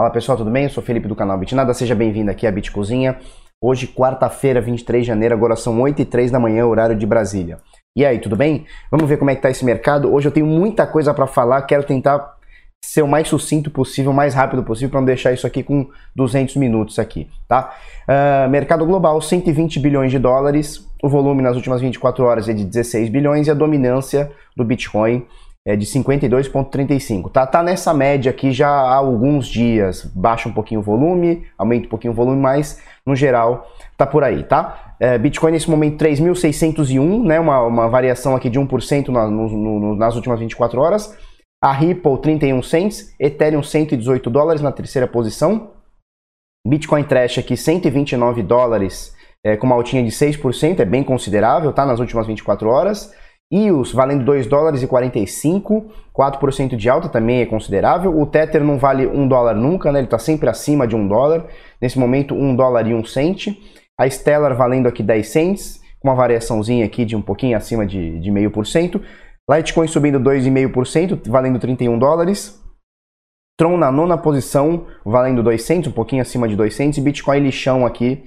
Fala pessoal, tudo bem? Eu sou Felipe do canal Bitnada, seja bem-vindo aqui à Bit Cozinha. Hoje, quarta-feira, 23 de janeiro, agora são 8 e 3 da manhã, horário de Brasília. E aí, tudo bem? Vamos ver como é que tá esse mercado. Hoje eu tenho muita coisa para falar, quero tentar ser o mais sucinto possível, o mais rápido possível, para não deixar isso aqui com 200 minutos aqui, tá? Uh, mercado global, 120 bilhões de dólares, o volume nas últimas 24 horas é de 16 bilhões e a dominância do Bitcoin é de 52,35. Tá, tá nessa média aqui já há alguns dias. Baixa um pouquinho o volume, aumenta um pouquinho o volume, mas no geral tá por aí, tá? É, Bitcoin nesse momento 3.601, né? Uma, uma variação aqui de 1% na, no, no, nas últimas 24 horas. A Ripple 31 cents, Ethereum 118 dólares na terceira posição. Bitcoin Trash aqui 129 dólares, é, com uma altinha de 6%, é bem considerável, tá? Nas últimas 24 horas. EOS valendo 2 dólares e 45, 4% de alta também é considerável. O Tether não vale 1 dólar nunca, né? Ele está sempre acima de 1 dólar. Nesse momento, 1 dólar e 1 cent. A Stellar valendo aqui 10 cents, com uma variaçãozinha aqui de um pouquinho acima de, de 0,5%. Litecoin subindo 2,5%, valendo 31 dólares. Tron na nona posição, valendo 2 cents, um pouquinho acima de 2 cents. E Bitcoin lixão aqui,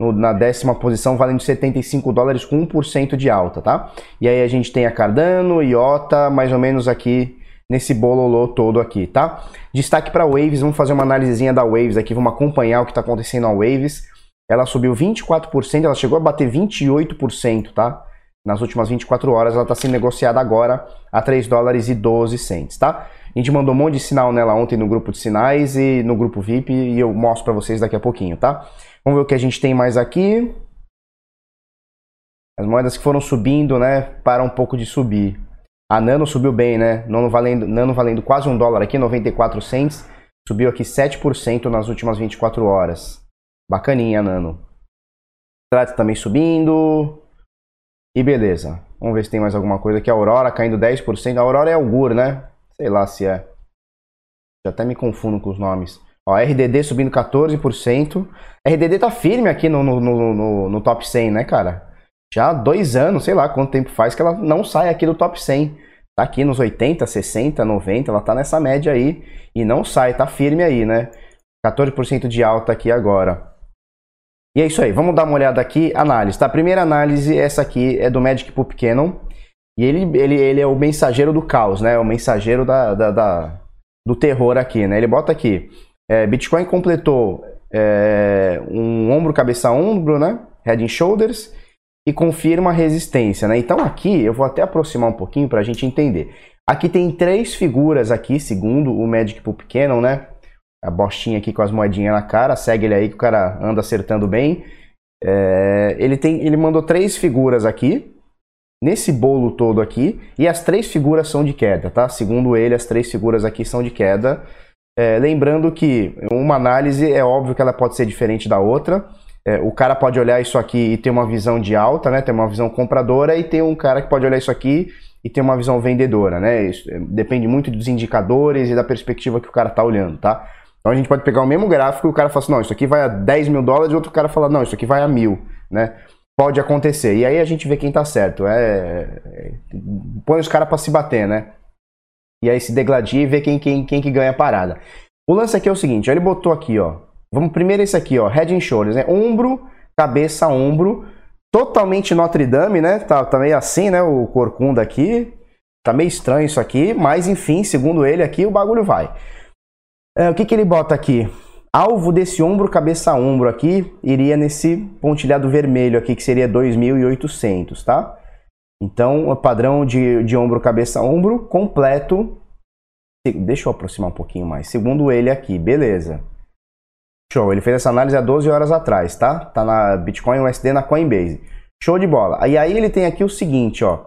no, na décima posição, valendo 75 dólares com 1% de alta, tá? E aí a gente tem a Cardano, IOTA, mais ou menos aqui nesse bololô todo aqui, tá? Destaque para Waves, vamos fazer uma análisezinha da Waves aqui, vamos acompanhar o que está acontecendo na Waves. Ela subiu 24%, ela chegou a bater 28%, tá? Nas últimas 24 horas, ela está sendo negociada agora a 3 dólares e 12 cents, tá? A gente mandou um monte de sinal nela ontem no grupo de sinais e no grupo VIP e eu mostro para vocês daqui a pouquinho, tá? Vamos ver o que a gente tem mais aqui. As moedas que foram subindo, né, para um pouco de subir. A Nano subiu bem, né? Nano valendo, Nano valendo quase um dólar aqui, 94 cents. Subiu aqui 7% nas últimas 24 horas. Bacaninha, Nano. Strat também subindo. E beleza. Vamos ver se tem mais alguma coisa aqui. A Aurora caindo 10%. A Aurora é Augur, né? Sei lá se é. Já até me confundo com os nomes. Ó, RDD subindo 14%. RDD tá firme aqui no, no, no, no, top 100, né, cara? Já dois anos, sei lá quanto tempo faz que ela não sai aqui do top 100. Tá aqui nos 80, 60, 90, ela tá nessa média aí e não sai, tá firme aí, né? 14% de alta aqui agora. E é isso aí, vamos dar uma olhada aqui, análise, tá? A primeira análise, essa aqui é do Magic Poop Cannon. E ele, ele, ele é o mensageiro do caos, né? O mensageiro da, da, da do terror aqui, né? Ele bota aqui, é, Bitcoin completou é, um ombro, cabeça, ombro, né? Head and Shoulders e confirma a resistência, né? Então aqui eu vou até aproximar um pouquinho para a gente entender. Aqui tem três figuras aqui, segundo o Magic Poop Cannon, né? A bostinha aqui com as moedinhas na cara, segue ele aí que o cara anda acertando bem. É, ele, tem, ele mandou três figuras aqui, nesse bolo todo aqui, e as três figuras são de queda, tá? Segundo ele, as três figuras aqui são de queda. É, lembrando que uma análise é óbvio que ela pode ser diferente da outra. É, o cara pode olhar isso aqui e ter uma visão de alta, né? Ter uma visão compradora, e tem um cara que pode olhar isso aqui e ter uma visão vendedora, né? Isso é, depende muito dos indicadores e da perspectiva que o cara está olhando, tá? Então a gente pode pegar o mesmo gráfico e o cara fala assim, não, isso aqui vai a 10 mil dólares, e outro cara fala, não, isso aqui vai a mil, né? Pode acontecer. E aí a gente vê quem tá certo. É, é põe os caras para se bater, né? E aí se degladia e vê quem, quem, quem que ganha a parada. O lance aqui é o seguinte, ele botou aqui, ó. Vamos primeiro esse aqui, ó. Head and Shoulders, né? Ombro, cabeça, ombro. Totalmente Notre Dame, né? Tá, tá meio assim, né? O corcunda aqui. Tá meio estranho isso aqui. Mas, enfim, segundo ele aqui, o bagulho vai. É, o que que ele bota aqui? Alvo desse ombro, cabeça ombro aqui, iria nesse pontilhado vermelho aqui, que seria 2.800, tá? Então, o padrão de, de ombro, cabeça, ombro, completo. Deixa eu aproximar um pouquinho mais. Segundo ele aqui, beleza. Show, ele fez essa análise há 12 horas atrás, tá? Tá na Bitcoin USD na Coinbase. Show de bola. E aí ele tem aqui o seguinte, ó.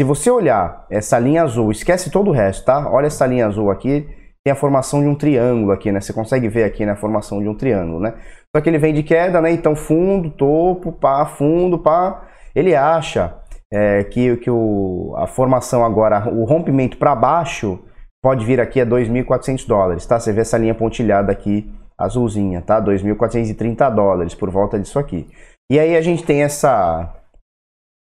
Se você olhar essa linha azul, esquece todo o resto, tá? Olha essa linha azul aqui, tem a formação de um triângulo aqui, né? Você consegue ver aqui né, formação de um triângulo, né? Só que ele vem de queda, né? Então fundo, topo, pá, fundo, pá. Ele acha é, que, que o, a formação agora, o rompimento para baixo, pode vir aqui a 2.400 dólares, tá? Você vê essa linha pontilhada aqui, azulzinha, tá? 2.430 dólares, por volta disso aqui. E aí a gente tem essa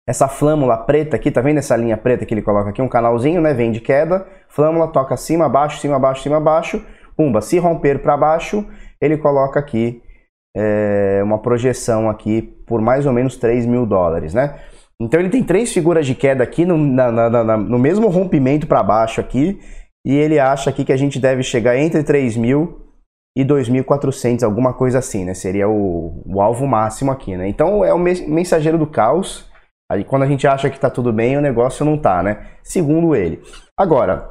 essa flâmula preta aqui, tá vendo essa linha preta que ele coloca aqui? Um canalzinho, né? Vem de queda, flâmula toca cima, abaixo, cima, abaixo, cima, abaixo. pumba, se romper para baixo, ele coloca aqui é, uma projeção aqui por mais ou menos 3 mil dólares, né? Então ele tem três figuras de queda aqui no, na, na, na, no mesmo rompimento para baixo aqui, e ele acha aqui que a gente deve chegar entre 3 mil e 2.400, alguma coisa assim, né? Seria o, o, alvo máximo aqui, né? Então é o mensageiro do caos. Aí quando a gente acha que está tudo bem, o negócio não tá, né? Segundo ele. Agora,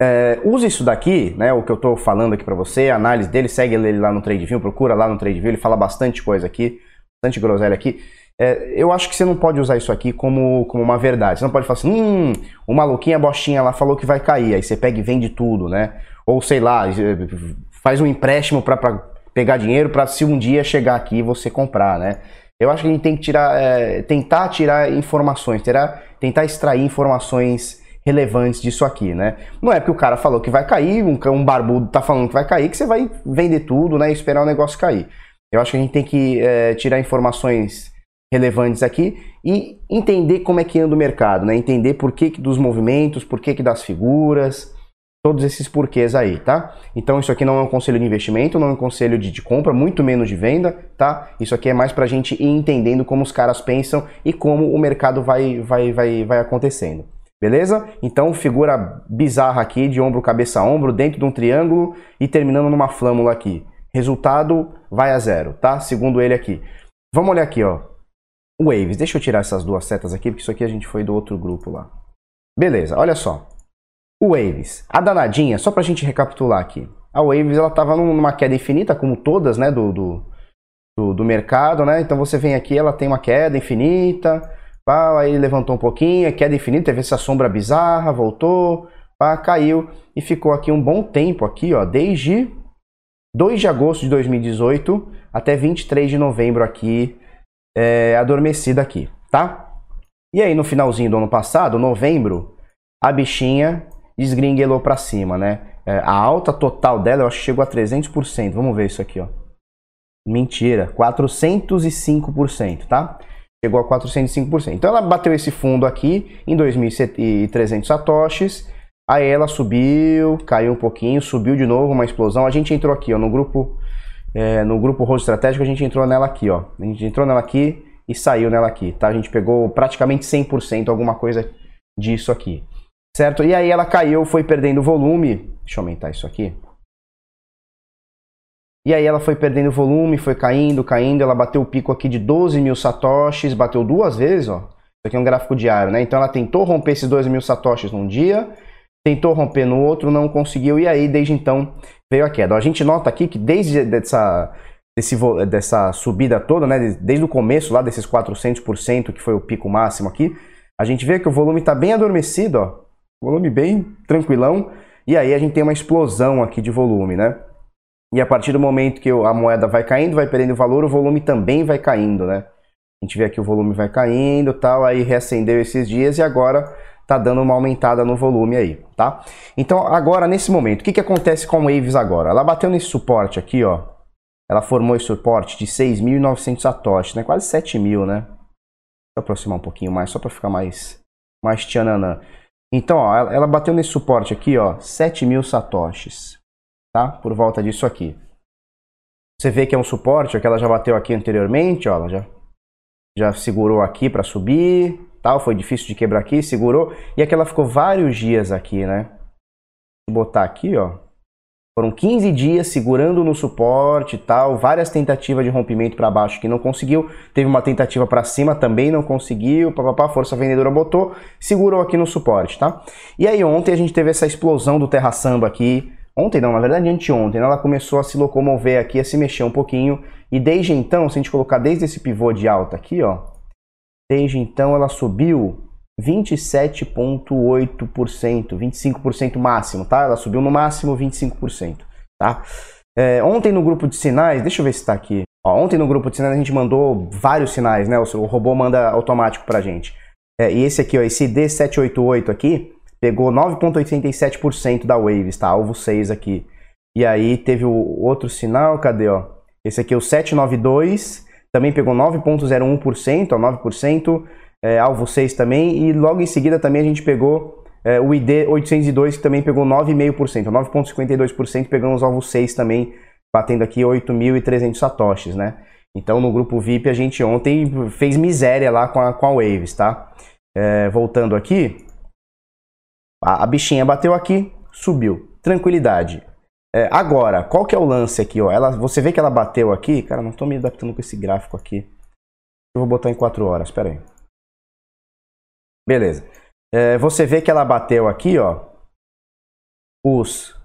é, use isso daqui, né? O que eu estou falando aqui para você, a análise dele, segue ele lá no TradeView, procura lá no TradeView, ele fala bastante coisa aqui, bastante groselha aqui. É, eu acho que você não pode usar isso aqui como, como uma verdade. Você não pode falar assim, hum, o maluquinho, a bostinha lá falou que vai cair, aí você pega e vende tudo, né? Ou sei lá, faz um empréstimo para pegar dinheiro para se um dia chegar aqui você comprar, né? Eu acho que a gente tem que tirar, é, tentar tirar informações, terá, tentar extrair informações relevantes disso aqui, né? Não é porque o cara falou que vai cair, um, um barbudo tá falando que vai cair, que você vai vender tudo, né? E esperar o negócio cair. Eu acho que a gente tem que é, tirar informações relevantes aqui e entender como é que anda o mercado, né? Entender por que, que dos movimentos, por que, que das figuras, todos esses porquês aí, tá? Então isso aqui não é um conselho de investimento, não é um conselho de, de compra, muito menos de venda, tá? Isso aqui é mais pra gente ir entendendo como os caras pensam e como o mercado vai, vai, vai, vai acontecendo. Beleza? Então, figura bizarra aqui, de ombro, cabeça, ombro, dentro de um triângulo e terminando numa flâmula aqui. Resultado vai a zero, tá? Segundo ele aqui. Vamos olhar aqui, ó. Waves. Deixa eu tirar essas duas setas aqui, porque isso aqui a gente foi do outro grupo lá. Beleza, olha só. O Waves. A danadinha, só pra gente recapitular aqui. A Waves, ela tava numa queda infinita, como todas, né, do, do, do, do mercado, né? Então você vem aqui, ela tem uma queda infinita, pá, aí levantou um pouquinho, queda infinita, teve essa sombra bizarra, voltou, pá, caiu e ficou aqui um bom tempo aqui, ó, desde 2 de agosto de 2018 até 23 de novembro aqui, é, adormecida aqui, tá? E aí no finalzinho do ano passado, novembro, a bichinha desgringuelou para cima, né? É, a alta total dela, eu acho que chegou a 300%. Vamos ver isso aqui, ó. Mentira, 405%, tá? Chegou a 405%. Então ela bateu esse fundo aqui em 2.300 satoshis. Aí ela subiu, caiu um pouquinho, subiu de novo, uma explosão. A gente entrou aqui, ó, no grupo é, no grupo Rosto Estratégico, a gente entrou nela aqui, ó. A gente entrou nela aqui e saiu nela aqui, tá? A gente pegou praticamente 100%, alguma coisa disso aqui certo? E aí ela caiu, foi perdendo volume. Deixa eu aumentar isso aqui. E aí ela foi perdendo volume, foi caindo, caindo. Ela bateu o pico aqui de 12 mil satoshis, bateu duas vezes, ó. Isso aqui é um gráfico diário, né? Então ela tentou romper esses 12 mil satoshis num dia, tentou romper no outro, não conseguiu. E aí, desde então, veio a queda. a gente nota aqui que desde essa, desse, dessa subida toda, né? Desde o começo lá, desses 400%, que foi o pico máximo aqui, a gente vê que o volume está bem adormecido, ó Volume bem tranquilão. E aí a gente tem uma explosão aqui de volume, né? E a partir do momento que a moeda vai caindo, vai perdendo valor, o volume também vai caindo, né? A gente vê aqui o volume vai caindo, tal, aí reacendeu esses dias e agora tá dando uma aumentada no volume aí, tá? Então agora nesse momento, o que que acontece com a Waves agora? Ela bateu nesse suporte aqui, ó. Ela formou esse suporte de 6.900 satoshis, né? Quase 7.000, né? Deixa eu aproximar um pouquinho mais, só para ficar mais mais tchananã. Então, ó, ela bateu nesse suporte aqui, ó, 7 mil satoshis, tá? Por volta disso aqui. Você vê que é um suporte, ó, que ela já bateu aqui anteriormente, ó, ela já, já segurou aqui para subir, tal, foi difícil de quebrar aqui, segurou, e aqui ela ficou vários dias aqui, né? Vou botar aqui, ó, foram 15 dias segurando no suporte e tal, várias tentativas de rompimento para baixo que não conseguiu, teve uma tentativa para cima também não conseguiu, papapá, força vendedora botou, segurou aqui no suporte, tá? E aí ontem a gente teve essa explosão do Terra Samba aqui, ontem não, na verdade anteontem, né? ela começou a se locomover aqui, a se mexer um pouquinho, e desde então, se a gente colocar desde esse pivô de alta aqui, ó, desde então ela subiu 27,8%, 25% máximo, tá? Ela subiu no máximo 25%, tá? É, ontem no grupo de sinais, deixa eu ver se está aqui. Ó, ontem no grupo de sinais a gente mandou vários sinais, né? O, o robô manda automático pra gente. É, e esse aqui, ó, esse D788 aqui, pegou 9,87% da Waves, tá? Alvo 6 aqui. E aí teve o outro sinal, cadê, ó? Esse aqui, o 792, também pegou 9,01%, ó, 9% é, alvo 6 também, e logo em seguida também a gente pegou é, o ID 802 que também pegou 9,5%, 9,52%, pegando os alvos 6 também, batendo aqui 8.300 satoshis, né? Então no grupo VIP a gente ontem fez miséria lá com a, com a Waves, tá? É, voltando aqui, a, a, bichinha bateu aqui, subiu, tranquilidade. É, agora, qual que é o lance aqui? Ó? Ela, você vê que ela bateu aqui, cara, não estou me adaptando com esse gráfico aqui. Eu vou botar em 4 horas, espera aí. Beleza. É, você vê que ela bateu aqui, ó, os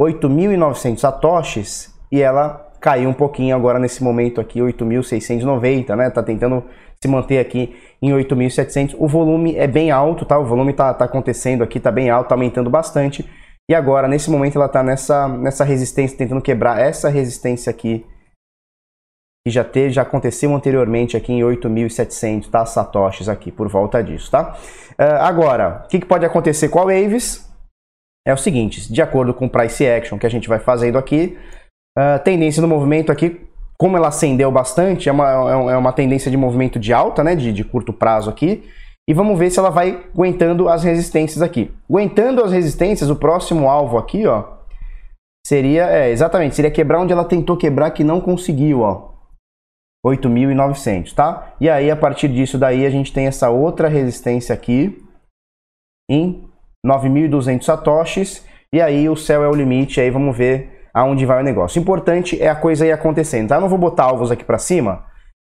8.900 satoshis e ela caiu um pouquinho agora nesse momento aqui, 8.690, né? Tá tentando se manter aqui em 8.700. O volume é bem alto, tá? O volume tá, tá acontecendo aqui, tá bem alto, tá aumentando bastante. E agora, nesse momento, ela tá nessa, nessa resistência, tentando quebrar essa resistência aqui que já teve, já aconteceu anteriormente aqui em 8.700, tá? Satoshis aqui, por volta disso, tá? Uh, agora, o que, que, pode acontecer com a Waves? É o seguinte, de acordo com o Price Action que a gente vai fazendo aqui, uh, tendência do movimento aqui, como ela acendeu bastante, é uma, é uma tendência de movimento de alta, né? De, de curto prazo aqui. E vamos ver se ela vai aguentando as resistências aqui. Aguentando as resistências, o próximo alvo aqui, ó, seria, é, exatamente, seria quebrar onde ela tentou quebrar que não conseguiu, ó. 8.900, tá? E aí, a partir disso daí, a gente tem essa outra resistência aqui em 9.200 satoshis. E aí, o céu é o limite, aí vamos ver aonde vai o negócio. O importante é a coisa ir acontecendo, tá? Eu não vou botar alvos aqui para cima,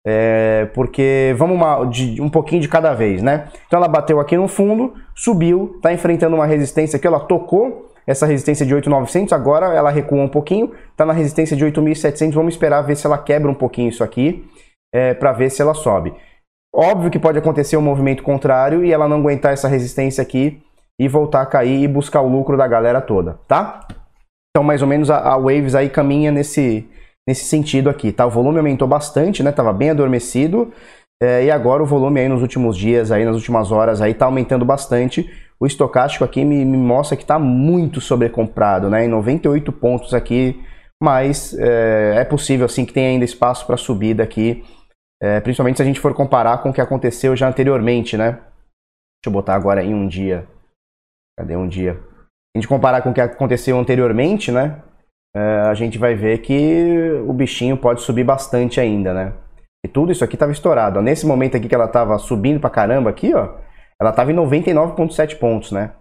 é, porque vamos uma, de, um pouquinho de cada vez, né? Então, ela bateu aqui no fundo, subiu, tá enfrentando uma resistência aqui, ela tocou essa resistência de 8.900, agora ela recua um pouquinho, está na resistência de 8.700, vamos esperar ver se ela quebra um pouquinho isso aqui, é, para ver se ela sobe. Óbvio que pode acontecer um movimento contrário e ela não aguentar essa resistência aqui e voltar a cair e buscar o lucro da galera toda, tá? Então, mais ou menos a, a Waves aí caminha nesse, nesse sentido aqui, tá? O volume aumentou bastante, né? Tava bem adormecido, é, e agora o volume aí nos últimos dias, aí nas últimas horas, aí tá aumentando bastante. O estocástico aqui me, me mostra que está muito sobrecomprado, né? Em 98 pontos aqui, mas é, é possível assim que tenha ainda espaço para subida aqui, é, principalmente se a gente for comparar com o que aconteceu já anteriormente, né? Deixa eu botar agora em um dia. Cadê um dia? A gente comparar com o que aconteceu anteriormente, né? É, a gente vai ver que o bichinho pode subir bastante ainda, né? E tudo isso aqui estava estourado. Nesse momento aqui que ela estava subindo pra caramba aqui, ó, ela estava em 99,7 pontos, né?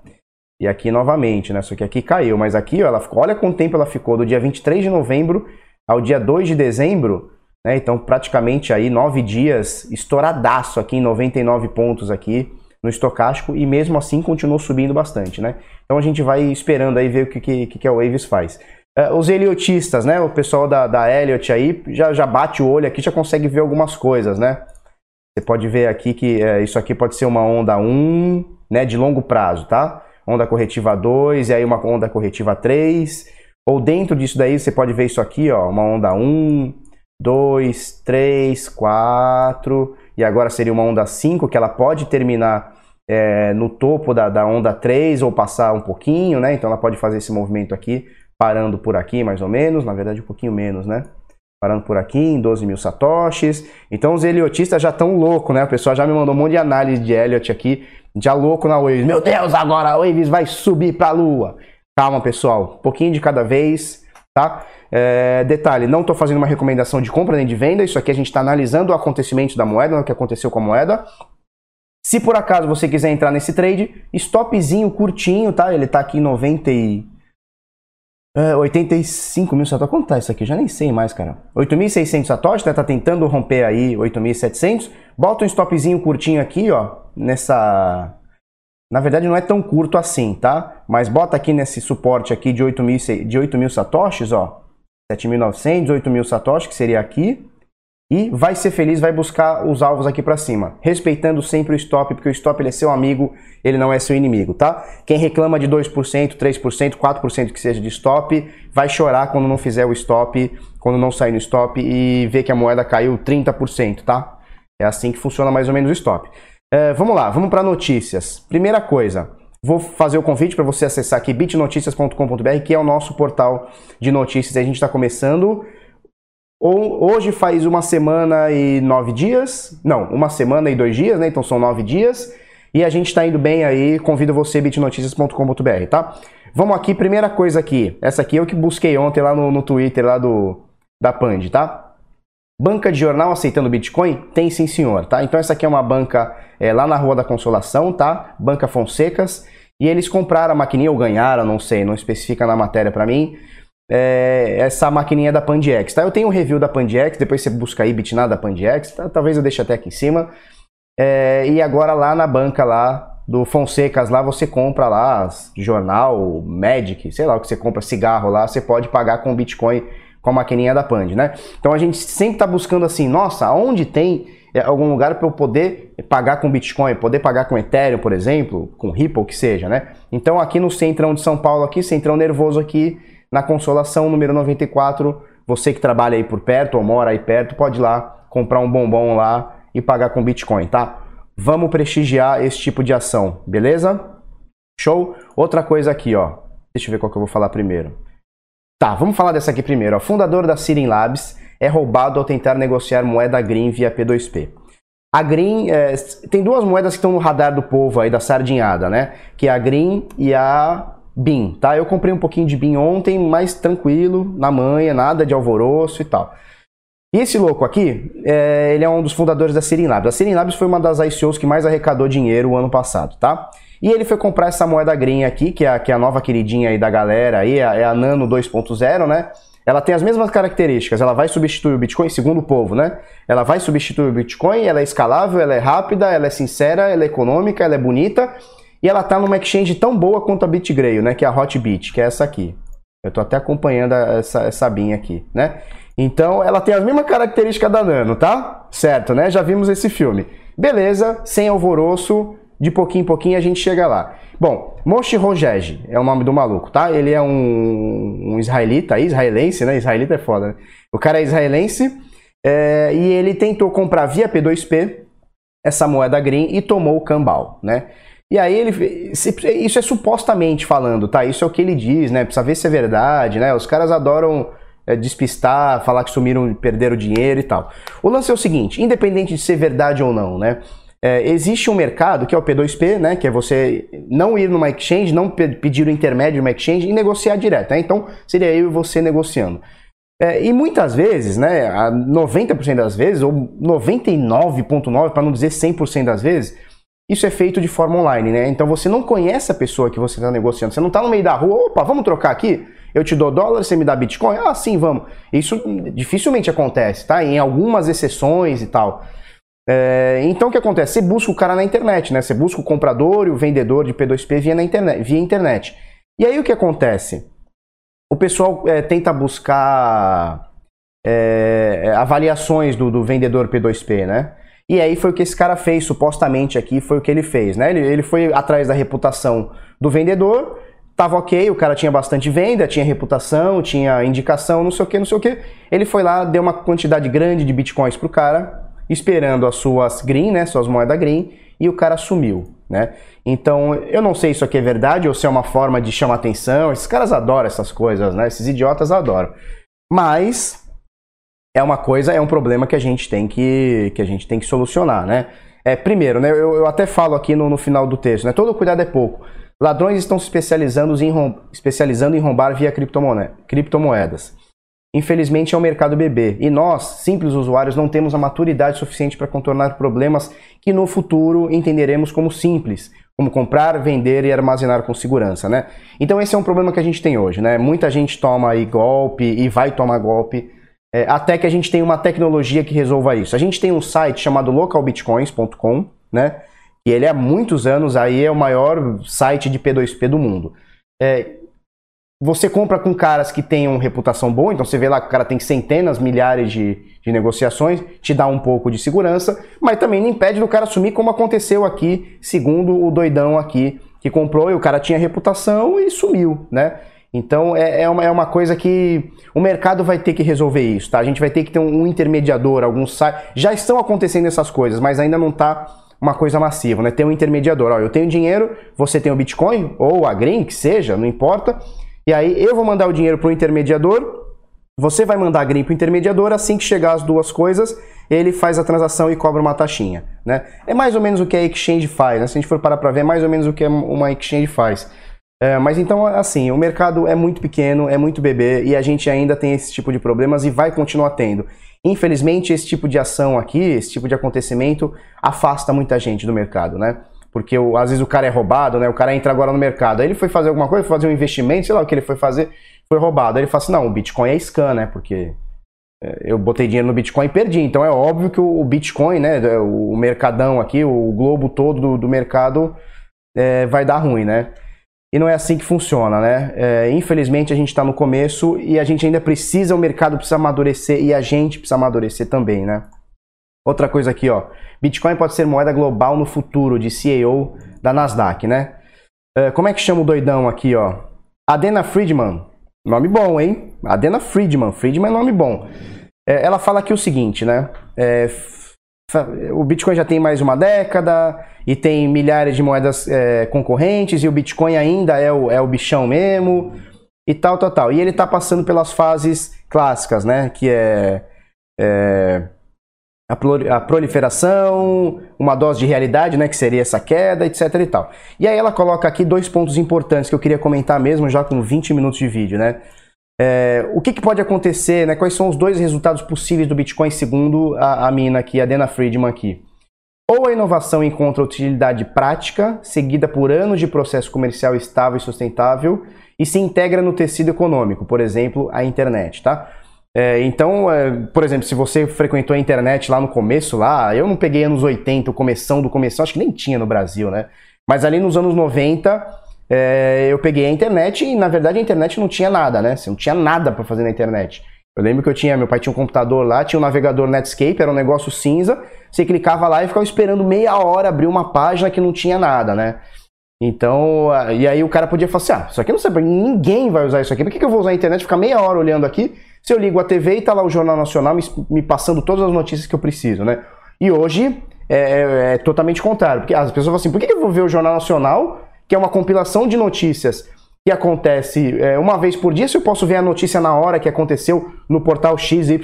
E aqui novamente, né? Só que aqui caiu, mas aqui, ó, ela ficou, olha quanto tempo ela ficou, do dia 23 de novembro ao dia 2 de dezembro, né? Então, praticamente aí nove dias, estouradaço aqui em 99 pontos aqui no estocástico e mesmo assim continuou subindo bastante, né? Então a gente vai esperando aí ver o que, que, que a Waves faz. Uh, os heliotistas, né? O pessoal da, da Elliot aí já, já bate o olho aqui, já consegue ver algumas coisas, né? Você pode ver aqui que é, isso aqui pode ser uma onda 1, né? De longo prazo, tá? Onda corretiva 2 e aí uma onda corretiva 3. Ou dentro disso daí você pode ver isso aqui, ó. Uma onda 1, 2, 3, 4. E agora seria uma onda 5 que ela pode terminar é, no topo da, da onda 3 ou passar um pouquinho, né? Então ela pode fazer esse movimento aqui parando por aqui mais ou menos, na verdade um pouquinho menos, né? Parando por aqui em 12 mil satoshis. Então os heliotistas já estão loucos, né? O pessoal já me mandou um monte de análise de Elliot aqui, já louco na Waves. Meu Deus, agora a Waves vai subir para a lua. Calma, pessoal, um pouquinho de cada vez, tá? É, detalhe, não estou fazendo uma recomendação de compra nem de venda, isso aqui a gente está analisando o acontecimento da moeda, o que aconteceu com a moeda. Se por acaso você quiser entrar nesse trade, stopzinho curtinho, tá? Ele está aqui em 90 e... 85 mil satoshis. Quanto tá isso aqui? Já nem sei mais, cara. 8.600 satoshis, né? Tá tentando romper aí 8.700. Bota um stopzinho curtinho aqui, ó. Nessa... Na verdade não é tão curto assim, tá? Mas bota aqui nesse suporte aqui de 8.000 de 8 satoshis, ó. 7.900, 8.000 satoshis, que seria aqui e vai ser feliz, vai buscar os alvos aqui para cima, respeitando sempre o stop, porque o stop ele é seu amigo, ele não é seu inimigo, tá? Quem reclama de 2%, 3%, 4% que seja de stop, vai chorar quando não fizer o stop, quando não sair no stop e ver que a moeda caiu 30%, tá? É assim que funciona mais ou menos o stop. É, vamos lá, vamos para notícias. Primeira coisa, vou fazer o convite para você acessar aqui bitnoticias.com.br, que é o nosso portal de notícias. A gente está começando Hoje faz uma semana e nove dias, não, uma semana e dois dias, né? Então são nove dias. E a gente está indo bem aí, convido você, bitnoticias.com.br, tá? Vamos aqui, primeira coisa aqui. Essa aqui eu que busquei ontem lá no, no Twitter lá do, da Pand, tá? Banca de jornal aceitando Bitcoin? Tem sim, senhor, tá? Então essa aqui é uma banca é, lá na Rua da Consolação, tá? Banca Fonsecas. E eles compraram a maquininha, ou ganharam, não sei, não especifica na matéria para mim. É, essa maquininha da Pandiex, tá? Eu tenho um review da Pandiex, depois você busca aí Bitnada da Pandiex, tá? talvez eu deixe até aqui em cima. É, e agora lá na banca lá do Fonsecas lá você compra lá jornal, Magic, sei lá o que você compra, cigarro lá, você pode pagar com Bitcoin com a maquininha da Pand, né? Então a gente sempre está buscando assim, nossa, onde tem é, algum lugar para eu poder pagar com Bitcoin, poder pagar com Ethereum, por exemplo, com Ripple, que seja, né? Então aqui no centrão de São Paulo, aqui, centrão nervoso aqui, na Consolação número 94, você que trabalha aí por perto ou mora aí perto, pode ir lá comprar um bombom lá e pagar com Bitcoin, tá? Vamos prestigiar esse tipo de ação, beleza? Show? Outra coisa aqui, ó. Deixa eu ver qual que eu vou falar primeiro. Tá, vamos falar dessa aqui primeiro. O fundador da Sirin Labs é roubado ao tentar negociar moeda Green via P2P. A Green é, tem duas moedas que estão no radar do povo aí da sardinhada, né? Que é a Green e a BIM, tá? Eu comprei um pouquinho de BIM ontem, mais tranquilo, na manhã, nada de alvoroço e tal. E esse louco aqui, é, ele é um dos fundadores da Sirin Labs. A Sirin Labs foi uma das ICOs que mais arrecadou dinheiro o ano passado, tá? E ele foi comprar essa moeda green aqui, que é a, que é a nova queridinha aí da galera, aí, é, é a Nano 2.0, né? Ela tem as mesmas características, ela vai substituir o Bitcoin, segundo o povo, né? Ela vai substituir o Bitcoin, ela é escalável, ela é rápida, ela é sincera, ela é econômica, ela é bonita, e ela tá numa exchange tão boa quanto a BitGrail, né? Que é a Hotbit, que é essa aqui. Eu tô até acompanhando essa, essa aqui, né? Então, ela tem as mesmas características da Nano, tá? Certo, né? Já vimos esse filme. Beleza, sem alvoroço, de pouquinho em pouquinho a gente chega lá. Bom, Moshe Rogege é o nome do maluco, tá? Ele é um, um israelita, israelense, né? Israelita é foda, né? O cara é israelense é, e ele tentou comprar via P2P essa moeda green e tomou o cambal, né? E aí ele. Isso é supostamente falando, tá? Isso é o que ele diz, né? Precisa ver se é verdade, né? Os caras adoram é, despistar, falar que sumiram, perderam dinheiro e tal. O lance é o seguinte: independente de ser verdade ou não, né? É, existe um mercado que é o P2P, né, que é você não ir numa exchange, não pedir o intermédio de uma exchange e negociar direto. Né? Então, seria eu e você negociando. É, e muitas vezes, né, 90% das vezes, ou 99,9% para não dizer 100% das vezes, isso é feito de forma online, né? Então você não conhece a pessoa que você está negociando. Você não está no meio da rua, opa, vamos trocar aqui? Eu te dou dólar, você me dá Bitcoin? Ah, sim, vamos. Isso dificilmente acontece, tá? Em algumas exceções e tal. É, então o que acontece? Você busca o cara na internet, né? Você busca o comprador e o vendedor de P2P via, na internet, via internet. E aí o que acontece? O pessoal é, tenta buscar é, avaliações do, do, vendedor P2P, né? E aí foi o que esse cara fez, supostamente aqui foi o que ele fez, né? Ele, ele foi atrás da reputação do vendedor, tava ok, o cara tinha bastante venda, tinha reputação, tinha indicação, não sei o que, não sei o que. Ele foi lá, deu uma quantidade grande de bitcoins pro cara, esperando as suas green, né, suas moedas green, e o cara sumiu, né? Então, eu não sei se isso aqui é verdade ou se é uma forma de chamar atenção. Esses caras adoram essas coisas, né? Esses idiotas adoram. Mas é uma coisa, é um problema que a gente tem que, que a gente tem que solucionar, né? É, primeiro, né, eu, eu até falo aqui no, no final do texto, né? Todo cuidado é pouco. Ladrões estão se especializando em, especializando em roubar via criptomoedas. Infelizmente é um mercado bebê e nós, simples usuários, não temos a maturidade suficiente para contornar problemas que no futuro entenderemos como simples, como comprar, vender e armazenar com segurança, né? Então esse é um problema que a gente tem hoje, né? Muita gente toma aí golpe e vai tomar golpe é, até que a gente tenha uma tecnologia que resolva isso. A gente tem um site chamado localbitcoins.com, né? E ele há muitos anos aí é o maior site de P2P do mundo. É, você compra com caras que tenham reputação boa, então você vê lá que o cara tem centenas, milhares de, de negociações, te dá um pouco de segurança, mas também não impede do cara sumir como aconteceu aqui, segundo o doidão aqui que comprou e o cara tinha reputação e sumiu, né? Então é, é, uma, é uma coisa que o mercado vai ter que resolver isso, tá? A gente vai ter que ter um, um intermediador, alguns já estão acontecendo essas coisas, mas ainda não está uma coisa massiva, né? Tem um intermediador, ó, eu tenho dinheiro, você tem o Bitcoin ou a Green, que seja, não importa. E aí eu vou mandar o dinheiro para o intermediador Você vai mandar green para o intermediador, assim que chegar as duas coisas, ele faz a transação e cobra uma taxinha. Né? É mais ou menos o que a exchange faz. Né? Se a gente for parar para ver, é mais ou menos o que uma exchange faz. É, mas então, assim, o mercado é muito pequeno, é muito bebê e a gente ainda tem esse tipo de problemas e vai continuar tendo. Infelizmente, esse tipo de ação aqui, esse tipo de acontecimento, afasta muita gente do mercado, né? Porque às vezes o cara é roubado, né? O cara entra agora no mercado, aí ele foi fazer alguma coisa, fazer um investimento, sei lá o que ele foi fazer, foi roubado. Aí ele fala assim: não, o Bitcoin é scan, né? Porque é, eu botei dinheiro no Bitcoin e perdi. Então é óbvio que o Bitcoin, né? O mercadão aqui, o globo todo do, do mercado é, vai dar ruim, né? E não é assim que funciona, né? É, infelizmente a gente está no começo e a gente ainda precisa, o mercado precisa amadurecer e a gente precisa amadurecer também, né? Outra coisa aqui, ó. Bitcoin pode ser moeda global no futuro, de CEO da Nasdaq, né? É, como é que chama o doidão aqui, ó? Adena Friedman. Nome bom, hein? Adena Friedman. Friedman é nome bom. É, ela fala aqui o seguinte, né? É, o Bitcoin já tem mais uma década e tem milhares de moedas é, concorrentes e o Bitcoin ainda é o, é o bichão mesmo e tal, tal, tal. E ele está passando pelas fases clássicas, né? Que é, é a, proliferação, uma dose de realidade, né? Que seria essa queda, etc e tal. E aí ela coloca aqui dois pontos importantes que eu queria comentar mesmo já com 20 minutos de vídeo, né? É, o que, que, pode acontecer, né? Quais são os dois resultados possíveis do Bitcoin segundo a, a mina aqui, a Dana Friedman aqui? Ou a inovação encontra utilidade prática, seguida por anos de processo comercial estável e sustentável, e se integra no tecido econômico, por exemplo, a internet, tá? É, então, é, por exemplo, se você frequentou a internet lá no começo, lá, eu não peguei anos 80, o começão do começo, acho que nem tinha no Brasil, né? Mas ali nos anos 90, é, eu peguei a internet e na verdade a internet não tinha nada, né? Você não tinha nada para fazer na internet. Eu lembro que eu tinha, meu pai tinha um computador lá, tinha um navegador Netscape, era um negócio cinza. Você clicava lá e ficava esperando meia hora abrir uma página que não tinha nada, né? Então, e aí o cara podia falar assim: ah, isso aqui não sabe, ninguém vai usar isso aqui. Por que, que eu vou usar a internet ficar meia hora olhando aqui? Se eu ligo a TV e tá lá o Jornal Nacional me, me passando todas as notícias que eu preciso, né? E hoje é, é, é totalmente contrário, porque as pessoas falam assim: por que, que eu vou ver o Jornal Nacional que é uma compilação de notícias que acontece é, uma vez por dia, se eu posso ver a notícia na hora que aconteceu no portal XYZ,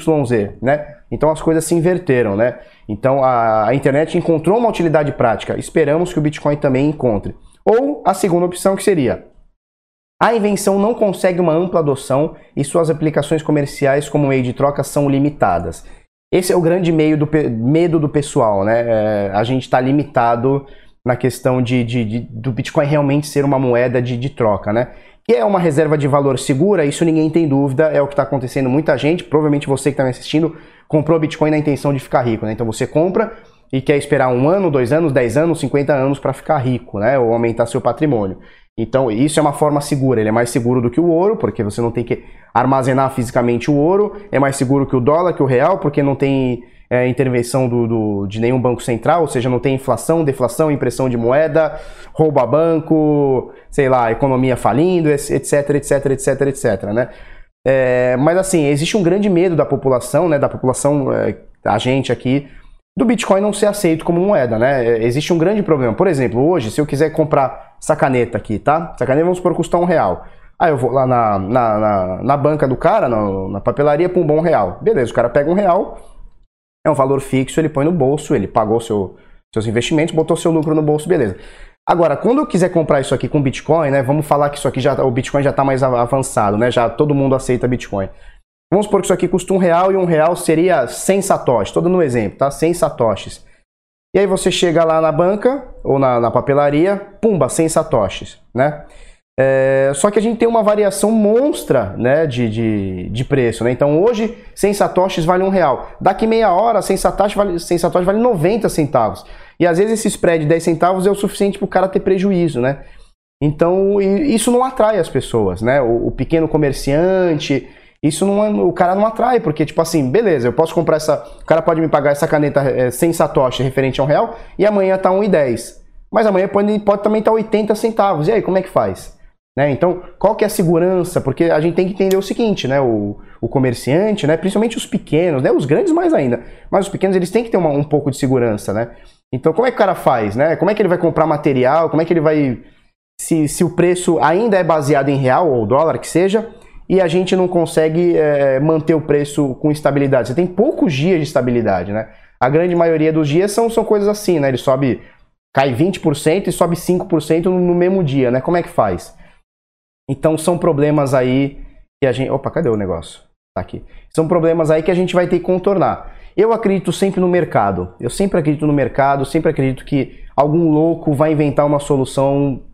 né? Então as coisas se inverteram, né? Então a, a internet encontrou uma utilidade prática. Esperamos que o Bitcoin também encontre. Ou a segunda opção que seria a invenção não consegue uma ampla adoção e suas aplicações comerciais como meio de troca são limitadas. Esse é o grande meio do, medo do pessoal, né? É, a gente está limitado na questão de, de, de, do Bitcoin realmente ser uma moeda de, de troca, né? Que é uma reserva de valor segura, isso ninguém tem dúvida, é o que está acontecendo. Muita gente, provavelmente você que está me assistindo, comprou Bitcoin na intenção de ficar rico, né? Então você compra e quer esperar um ano, dois anos, dez anos, cinquenta anos para ficar rico, né? Ou aumentar seu patrimônio. Então, isso é uma forma segura. Ele é mais seguro do que o ouro, porque você não tem que armazenar fisicamente o ouro. É mais seguro que o dólar, que o real, porque não tem é, intervenção do, do, de nenhum banco central, ou seja, não tem inflação, deflação, impressão de moeda, rouba banco, sei lá, economia falindo, etc, etc, etc, etc, né? É, mas assim, existe um grande medo da população, né, da população, é, a gente aqui, do Bitcoin não ser aceito como moeda, né? É, existe um grande problema. Por exemplo, hoje, se eu quiser comprar essa caneta aqui, tá? Essa caneta vamos supor custar um real. Aí eu vou lá na, na, na, na banca do cara, na, na papelaria, um bom real. Beleza, o cara pega um real, é um valor fixo, ele põe no bolso, ele pagou seu, seus investimentos, botou seu lucro no bolso, beleza. Agora, quando eu quiser comprar isso aqui com Bitcoin, né? Vamos falar que isso aqui já o Bitcoin já está mais avançado, né? Já todo mundo aceita Bitcoin. Vamos supor que isso aqui custa um real e um real seria 100 satoshis. Estou dando exemplo, tá? 100 satoshis. E aí você chega lá na banca ou na, na papelaria, pumba, 100 satoshis, né? É, só que a gente tem uma variação monstra né, de, de, de, preço. Né? Então hoje 100 satoshis vale um real. Daqui meia hora 100 satoshis vale, 100 satoshis vale 90 centavos. E às vezes esse spread de 10 centavos é o suficiente para o cara ter prejuízo. Né? Então isso não atrai as pessoas. Né? O, o pequeno comerciante, isso não é, o cara não atrai, porque tipo assim, beleza, eu posso comprar essa. O cara pode me pagar essa caneta é, 100 satoshis referente a um real e amanhã tá 1,10. Mas amanhã pode, pode também estar tá 80 centavos. E aí, como é que faz? Né? Então, qual que é a segurança? Porque a gente tem que entender o seguinte, né? O, o comerciante, né? principalmente os pequenos, né? os grandes mais ainda, mas os pequenos eles têm que ter uma, um pouco de segurança. Né? Então, como é que o cara faz? Né? Como é que ele vai comprar material? Como é que ele vai. Se, se o preço ainda é baseado em real ou dólar, que seja, e a gente não consegue é, manter o preço com estabilidade. Você tem poucos dias de estabilidade, né? A grande maioria dos dias são, são coisas assim, né? Ele sobe, cai 20% e sobe 5% no, no mesmo dia, né? Como é que faz? Então são problemas aí que a gente. Opa, cadê o negócio? Tá aqui. São problemas aí que a gente vai ter que contornar. Eu acredito sempre no mercado. Eu sempre acredito no mercado, sempre acredito que algum louco vai inventar uma solução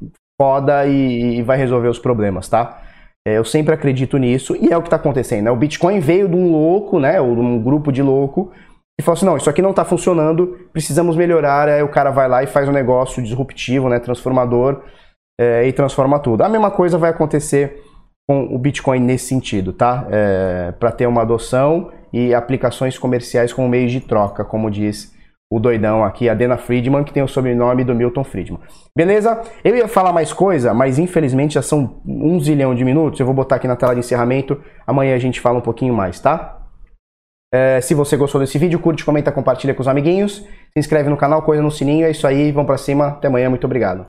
foda e, e vai resolver os problemas, tá? É, eu sempre acredito nisso e é o que está acontecendo. Né? O Bitcoin veio de um louco, né? Ou de um grupo de louco e falou assim: não, isso aqui não está funcionando, precisamos melhorar. Aí o cara vai lá e faz um negócio disruptivo, né? Transformador é, e transforma tudo. A mesma coisa vai acontecer com o Bitcoin nesse sentido, tá? É, Para ter uma adoção e aplicações comerciais como meio de troca, como diz o doidão aqui, a Dana Friedman, que tem o sobrenome do Milton Friedman. Beleza? Eu ia falar mais coisa, mas infelizmente já são um zilhão de minutos. Eu vou botar aqui na tela de encerramento. Amanhã a gente fala um pouquinho mais, tá? É, se você gostou desse vídeo, curte, comenta, compartilha com os amiguinhos. Se inscreve no canal, coisa no sininho. É isso aí, vamos pra cima. Até amanhã, muito obrigado.